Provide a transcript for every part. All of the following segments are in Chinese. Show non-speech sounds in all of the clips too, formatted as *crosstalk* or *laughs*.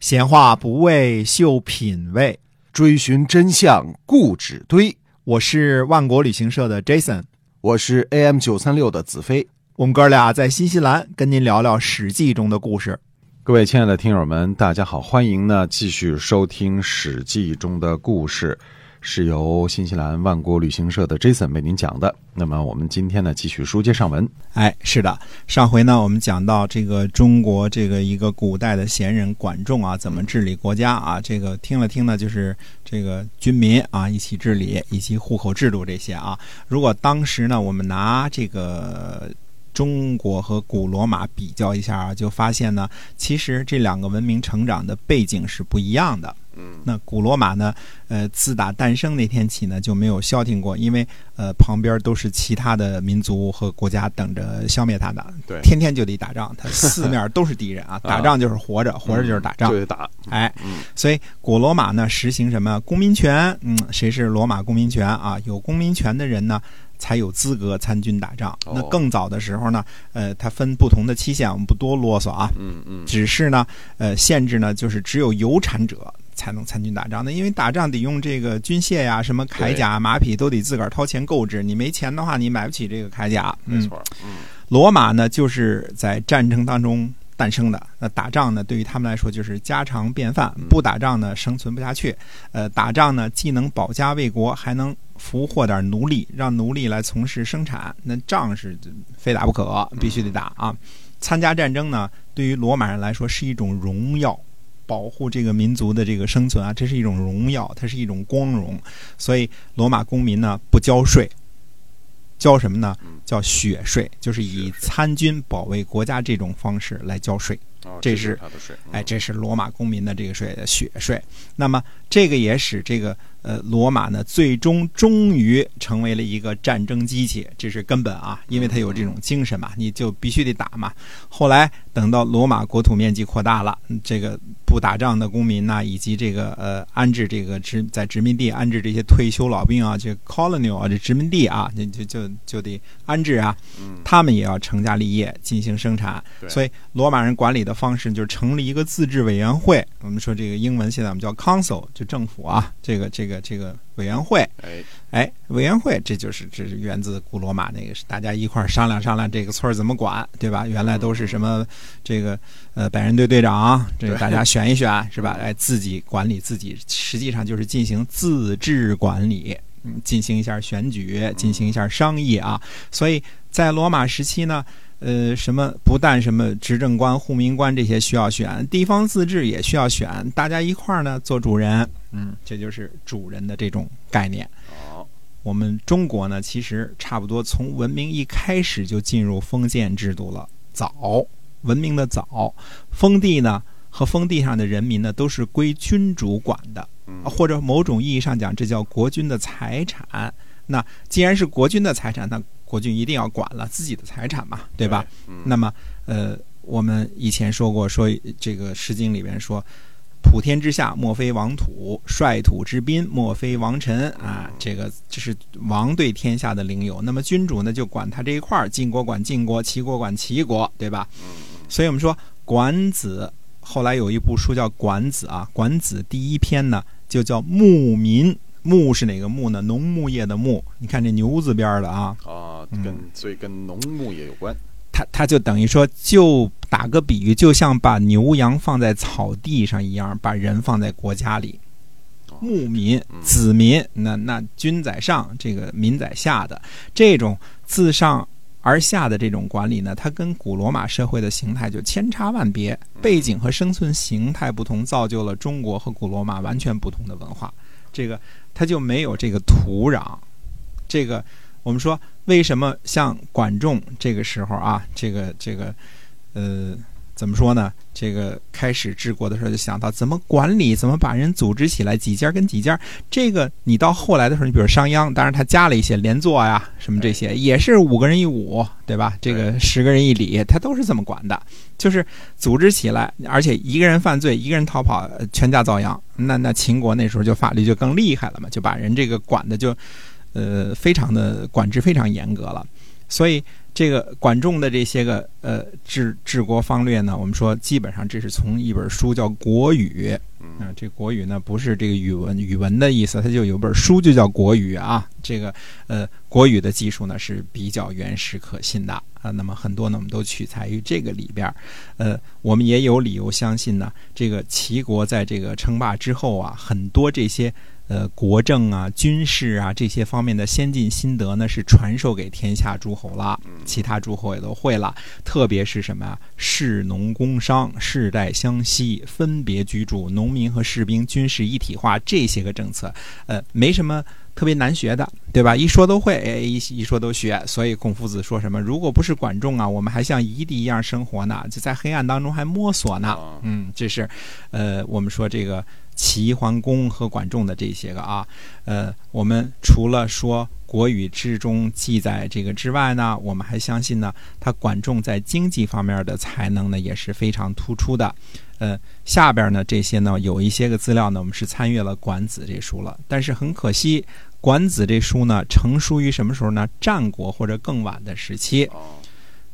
闲话不为秀品味，追寻真相固执堆。我是万国旅行社的 Jason，我是 AM 九三六的子飞。我们哥俩在新西兰跟您聊聊《史记》中的故事。各位亲爱的听友们，大家好，欢迎呢继续收听《史记》中的故事。是由新西兰万国旅行社的 Jason 为您讲的。那么我们今天呢，继续书接上文。哎，是的，上回呢，我们讲到这个中国这个一个古代的贤人管仲啊，怎么治理国家啊？这个听了听呢，就是这个军民啊一起治理，以及户口制度这些啊。如果当时呢，我们拿这个中国和古罗马比较一下啊，就发现呢，其实这两个文明成长的背景是不一样的。那古罗马呢？呃，自打诞生那天起呢，就没有消停过，因为呃，旁边都是其他的民族和国家等着消灭他的，对，天天就得打仗，他 *laughs* 四面都是敌人啊，*laughs* 打仗就是活着，活着就是打仗，就得打，哎，所以古罗马呢，实行什么公民权？嗯，谁是罗马公民权啊？有公民权的人呢，才有资格参军打仗。那更早的时候呢，呃，它分不同的期限，我们不多啰嗦啊，嗯嗯，只是呢，呃，限制呢，就是只有有产者。才能参军打仗的，因为打仗得用这个军械呀，什么铠甲、马匹都得自个儿掏钱购置。你没钱的话，你买不起这个铠甲。没错，嗯，罗马呢，就是在战争当中诞生的。那打仗呢，对于他们来说就是家常便饭。不打仗呢，生存不下去。呃，打仗呢，既能保家卫国，还能俘获点奴隶，让奴隶来从事生产。那仗是非打不可，必须得打啊！参加战争呢，对于罗马人来说是一种荣耀。保护这个民族的这个生存啊，这是一种荣耀，它是一种光荣。所以罗马公民呢不交税，交什么呢？叫血税，就是以参军保卫国家这种方式来交税。这是哎，这是罗马公民的这个税，血税。那么这个也使这个呃罗马呢，最终终于成为了一个战争机器，这是根本啊，因为他有这种精神嘛，你就必须得打嘛。后来等到罗马国土面积扩大了，这个不打仗的公民呐，以及这个呃安置这个殖在殖民地安置这些退休老兵啊，这 colonial 啊，这殖民地啊，就就就就得安置啊，他们也要成家立业进行生产，所以罗马人管理的。方式就是成立一个自治委员会，我们说这个英文现在我们叫 council，就政府啊，这个这个这个委员会，哎哎，委员会，这就是这是源自古罗马那个，是大家一块儿商量商量这个村怎么管，对吧？原来都是什么这个呃百人队队长，这个大家选一选 *laughs* 是吧？哎，自己管理自己，实际上就是进行自治管理，嗯，进行一下选举，进行一下商议啊。所以在罗马时期呢。呃，什么不但什么执政官、护民官这些需要选，地方自治也需要选，大家一块儿呢做主人，嗯，这就是主人的这种概念。哦，我们中国呢，其实差不多从文明一开始就进入封建制度了，早，文明的早，封地呢和封地上的人民呢都是归君主管的，或者某种意义上讲，这叫国君的财产。那既然是国君的财产，那国君一定要管了自己的财产嘛，对吧？那么，呃，我们以前说过，说这个《诗经》里边说：“普天之下，莫非王土；率土之滨，莫非王臣。”啊，这个这是王对天下的领有。那么君主呢，就管他这一块儿，晋国管晋国，齐国管齐国，对吧？所以我们说《管子》后来有一部书叫《管子》啊，《管子》第一篇呢就叫牧民。牧是哪个牧呢？农牧业的牧，你看这牛字边的啊。啊，跟所以跟农牧业有关。他他就等于说，就打个比喻，就像把牛羊放在草地上一样，把人放在国家里。牧民、子民，那那君在上，这个民在下的这种自上而下的这种管理呢，它跟古罗马社会的形态就千差万别，背景和生存形态不同，造就了中国和古罗马完全不同的文化。这个。它就没有这个土壤，这个我们说为什么像管仲这个时候啊，这个这个呃，怎么说呢？这个开始治国的时候就想到怎么管理，怎么把人组织起来，几家跟几家。这个你到后来的时候，你比如商鞅，当然他加了一些连坐呀，什么这些，也是五个人一伍，对吧？这个十个人一里，他都是这么管的，就是组织起来，而且一个人犯罪，一个人逃跑，全家遭殃。那那秦国那时候就法律就更厉害了嘛，就把人这个管的就，呃，非常的管制非常严格了。所以这个管仲的这些个呃治治国方略呢，我们说基本上这是从一本书叫《国语》。嗯，这国语呢不是这个语文语文的意思，它就有本书就叫国语啊。这个呃国语的技术呢是比较原始可信的啊。那么很多呢我们都取材于这个里边儿。呃，我们也有理由相信呢，这个齐国在这个称霸之后啊，很多这些。呃，国政啊、军事啊这些方面的先进心得呢，是传授给天下诸侯了，其他诸侯也都会了。特别是什么啊，士农工商世代相息，分别居住，农民和士兵军事一体化这些个政策，呃，没什么特别难学的，对吧？一说都会，哎，一一说都学。所以孔夫子说什么？如果不是管仲啊，我们还像夷狄一样生活呢，就在黑暗当中还摸索呢。嗯，这是，呃，我们说这个。齐桓公和管仲的这些个啊，呃，我们除了说国语之中记载这个之外呢，我们还相信呢，他管仲在经济方面的才能呢也是非常突出的。呃，下边呢这些呢有一些个资料呢，我们是参阅了《管子》这书了，但是很可惜，《管子》这书呢成书于什么时候呢？战国或者更晚的时期。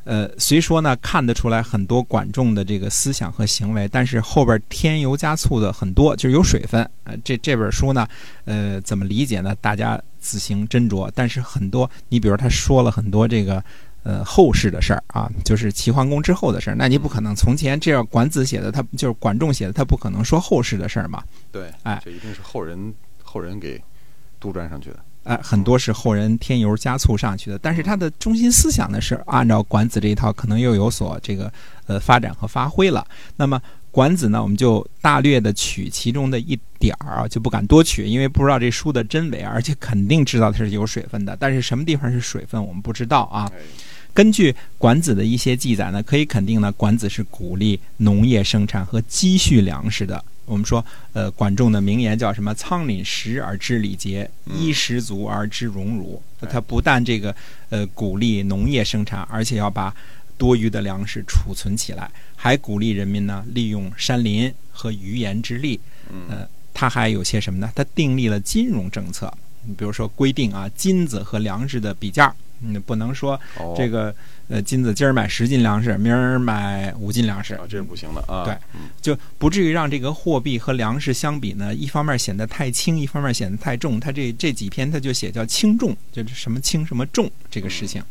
呃，虽说呢看得出来很多管仲的这个思想和行为，但是后边添油加醋的很多，就是有水分。呃，这这本书呢，呃，怎么理解呢？大家自行斟酌。但是很多，你比如他说了很多这个呃后世的事儿啊，就是齐桓公之后的事儿。那你不可能从前这样管子写的，他就是管仲写的，他不可能说后世的事儿嘛。对，哎，这一定是后人后人给杜撰上去的。哎，很多是后人添油加醋上去的，但是他的中心思想呢是按照管子这一套，可能又有所这个呃发展和发挥了。那么管子呢，我们就大略的取其中的一点儿啊，就不敢多取，因为不知道这书的真伪，而且肯定知道它是有水分的，但是什么地方是水分，我们不知道啊。根据管子的一些记载呢，可以肯定呢，管子是鼓励农业生产和积蓄粮食的。我们说，呃，管仲的名言叫什么？“仓廪实而知礼节，衣食足而知荣辱。”他不但这个呃鼓励农业生产，而且要把多余的粮食储存起来，还鼓励人民呢利用山林和渔盐之力。呃，他还有些什么呢？他订立了金融政策，你比如说规定啊，金子和粮食的比价。你不能说这个呃金子今儿买十斤粮食，明儿买五斤粮食，啊这是不行的啊。对，就不至于让这个货币和粮食相比呢，一方面显得太轻，一方面显得太重。他这这几篇他就写叫轻重，就是什么轻什么重这个事情。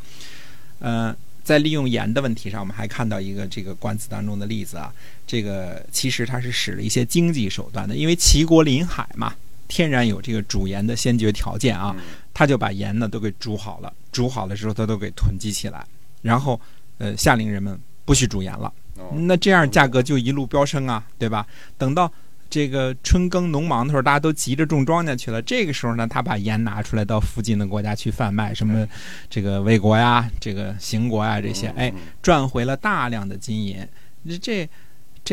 呃，在利用盐的问题上，我们还看到一个这个官司当中的例子啊。这个其实他是使了一些经济手段的，因为齐国临海嘛，天然有这个煮盐的先决条件啊。他就把盐呢都给煮好了，煮好了之后他都给囤积起来，然后呃下令人们不许煮盐了，那这样价格就一路飙升啊，对吧？等到这个春耕农忙的时候，大家都急着种庄稼去了，这个时候呢，他把盐拿出来到附近的国家去贩卖，什么这个魏国呀、这个邢国呀这些，哎，赚回了大量的金银，这。这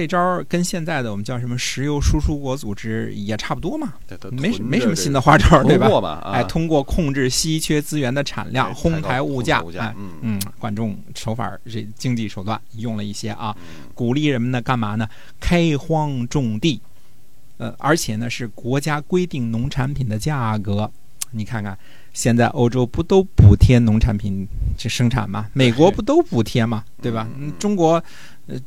招跟现在的我们叫什么石油输出国组织也差不多嘛，没没什么新的花招，对吧？哎，通过控制稀缺资源的产量，哄抬物价，哎，嗯，管仲手法这经济手段用了一些啊，鼓励人们呢干嘛呢？开荒种地，呃，而且呢是国家规定农产品的价格。你看看，现在欧洲不都补贴农产品去生产吗？美国不都补贴吗？对吧？中国，呃。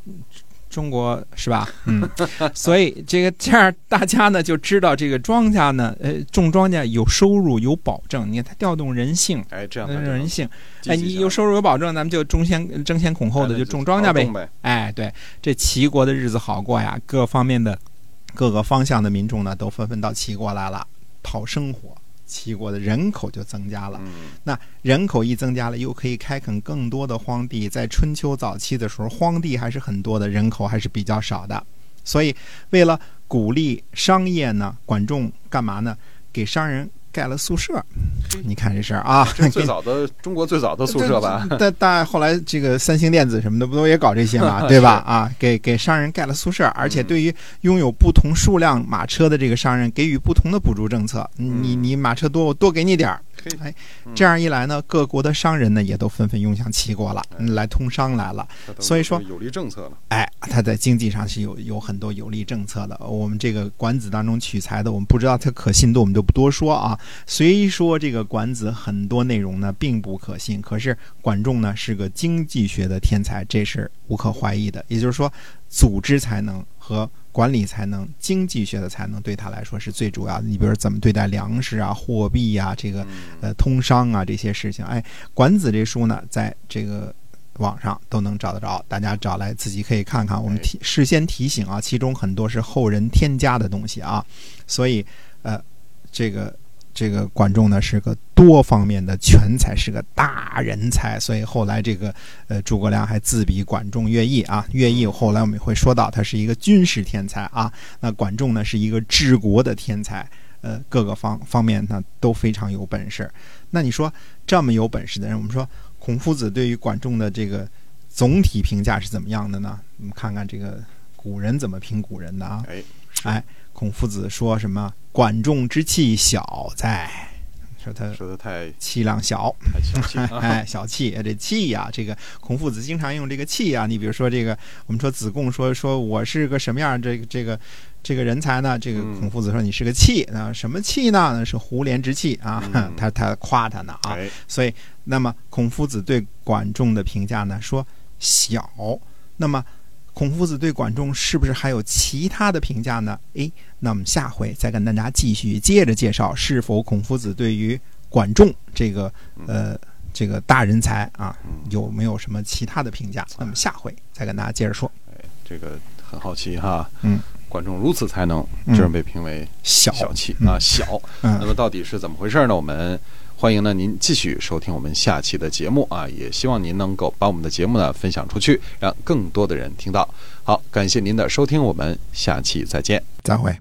中国是吧？嗯，*laughs* 所以这个这样大家呢就知道这个庄稼呢，呃，种庄稼有收入有保证。你看它调动人性，哎，这样人性，哎，你有收入有保证，咱们就争先争先恐后的就种庄稼呗。哎，对，这齐国的日子好过呀，各方面的各个方向的民众呢都纷纷到齐国来了，讨生活。齐国的人口就增加了，那人口一增加了，又可以开垦更多的荒地。在春秋早期的时候，荒地还是很多的，人口还是比较少的。所以，为了鼓励商业呢，管仲干嘛呢？给商人。盖了宿舍，你看这事儿啊，最早的中国最早的宿舍吧。*laughs* 但但后来这个三星电子什么的不都也搞这些嘛，*laughs* 对吧？啊，给给商人盖了宿舍，而且对于拥有不同数量马车的这个商人给予不同的补助政策。你你马车多，我多给你点儿；哎，这样一来呢，各国的商人呢也都纷纷涌向齐国了，哎来通商来了。所以说有利政策了。哎，他在经济上是有有很多有利政策的。我们这个管子当中取材的，我们不知道它可信度，我们就不多说啊。虽说这个管子很多内容呢并不可信，可是管仲呢是个经济学的天才，这是无可怀疑的。也就是说，组织才能和管理才能、经济学的才能对他来说是最主要的。你比如怎么对待粮食啊、货币啊、这个呃通商啊这些事情。哎，管子这书呢，在这个网上都能找得着，大家找来自己可以看看。我们提事先提醒啊，其中很多是后人添加的东西啊，所以呃，这个。这个管仲呢是个多方面的全才，是个大人才，所以后来这个呃诸葛亮还自比管仲、乐毅啊。乐毅后来我们会说到，他是一个军事天才啊。那管仲呢是一个治国的天才，呃，各个方方面呢都非常有本事。那你说这么有本事的人，我们说孔夫子对于管仲的这个总体评价是怎么样的呢？我们看看这个古人怎么评古人的啊？哎，哎，孔夫子说什么？管仲之气小在，说他说的太气量小，太小气啊！*laughs* 哎，小气，这气呀、这个孔夫子经常用这个气呀、你比如说这个，我们说子贡说说我是个什么样这个这个这个人才呢？这个嗯孔夫子说你是个气啊，什么气呢？那是胡连之气啊，嗯他他夸他呢啊。哎，所以，那么孔夫子对管仲的评价呢，说小。那么，孔夫子对管仲是不是还有其他的评价呢？诶，那我们下回再跟大家继续接着介绍，是否孔夫子对于管仲这个呃这个大人才啊，有没有什么其他的评价？那么下回再跟大家接着说。哎，这个很好奇哈。嗯，管仲如此才能，嗯居然被评为小小气嗯啊，小。那嗯，么到底是怎么回事呢？我们欢迎呢您继续收听我们下期的节目啊，也希望您能够把我们的节目呢分享出去，让更多的人听到。好，感谢您的收听，我们下期再见。再会。